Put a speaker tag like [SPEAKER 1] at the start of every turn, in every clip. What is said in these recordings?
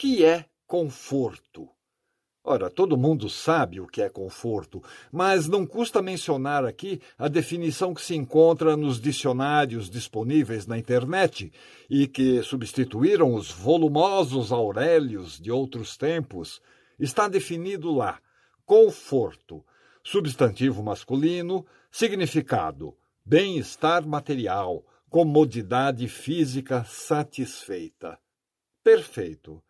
[SPEAKER 1] que é conforto? Ora, todo mundo sabe o que é conforto, mas não custa mencionar aqui a definição que se encontra nos dicionários disponíveis na internet e que substituíram os volumosos Aurélios de outros tempos. Está definido lá: conforto, substantivo masculino, significado, bem-estar material, comodidade física satisfeita. Perfeito.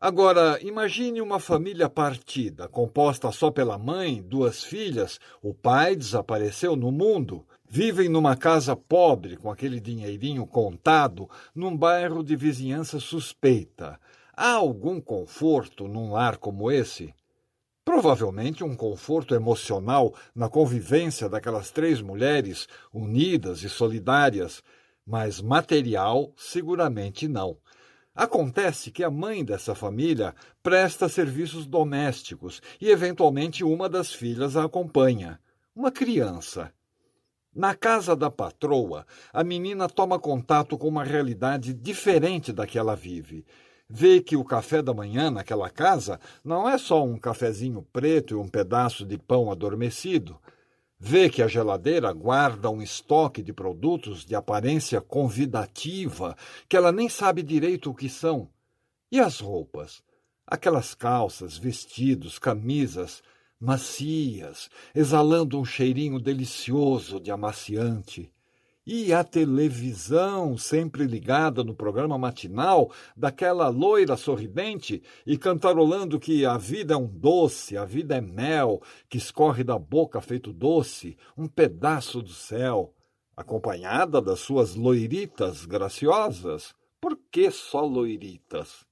[SPEAKER 1] Agora, imagine uma família partida, composta só pela mãe, duas filhas, o pai desapareceu no mundo, vivem numa casa pobre com aquele dinheirinho contado, num bairro de vizinhança suspeita. Há algum conforto num lar como esse? Provavelmente um conforto emocional na convivência daquelas três mulheres unidas e solidárias, mas material seguramente não. Acontece que a mãe dessa família presta serviços domésticos e, eventualmente, uma das filhas a acompanha. Uma criança. Na casa da patroa, a menina toma contato com uma realidade diferente da que ela vive. Vê que o café da manhã naquela casa não é só um cafezinho preto e um pedaço de pão adormecido. Vê que a geladeira guarda um estoque de produtos de aparência convidativa que ela nem sabe direito o que são. E as roupas? Aquelas calças, vestidos, camisas macias, exalando um cheirinho delicioso de amaciante. E a televisão, sempre ligada no programa matinal, daquela loira sorridente e cantarolando que a vida é um doce, a vida é mel, que escorre da boca feito doce, um pedaço do céu, acompanhada das suas loiritas graciosas. Por que só loiritas?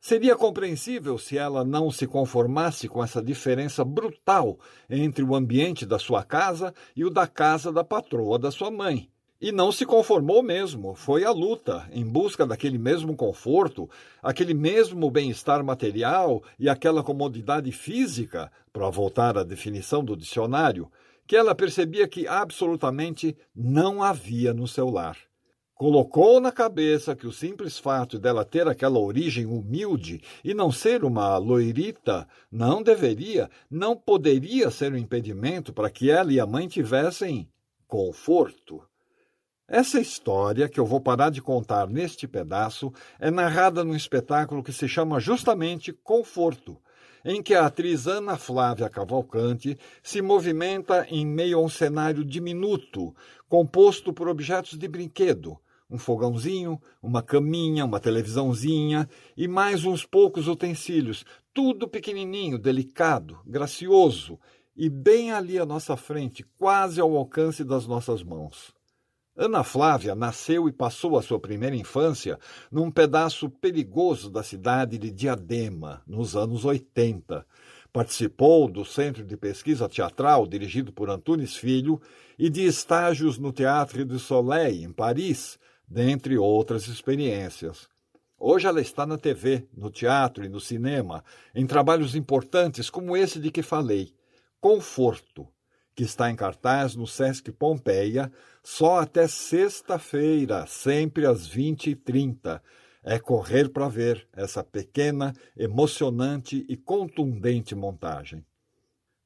[SPEAKER 1] Seria compreensível se ela não se conformasse com essa diferença brutal entre o ambiente da sua casa e o da casa da patroa da sua mãe e não se conformou mesmo, foi à luta, em busca daquele mesmo conforto, aquele mesmo bem-estar material e aquela comodidade física, para voltar à definição do dicionário, que ela percebia que absolutamente não havia no seu lar. Colocou na cabeça que o simples fato dela ter aquela origem humilde e não ser uma loirita não deveria, não poderia ser um impedimento para que ela e a mãe tivessem conforto. Essa história, que eu vou parar de contar neste pedaço, é narrada num espetáculo que se chama justamente Conforto, em que a atriz Ana Flávia Cavalcante se movimenta em meio a um cenário diminuto, composto por objetos de brinquedo, um fogãozinho, uma caminha, uma televisãozinha e mais uns poucos utensílios, tudo pequenininho, delicado, gracioso e bem ali à nossa frente, quase ao alcance das nossas mãos. Ana Flávia nasceu e passou a sua primeira infância num pedaço perigoso da cidade de Diadema, nos anos 80. Participou do Centro de Pesquisa Teatral, dirigido por Antunes Filho, e de estágios no Théâtre du Soleil, em Paris, dentre outras experiências. Hoje ela está na TV, no teatro e no cinema, em trabalhos importantes como esse de que falei, Conforto, que está em cartaz no Sesc Pompeia só até sexta-feira, sempre às 20h30. É correr para ver essa pequena, emocionante e contundente montagem.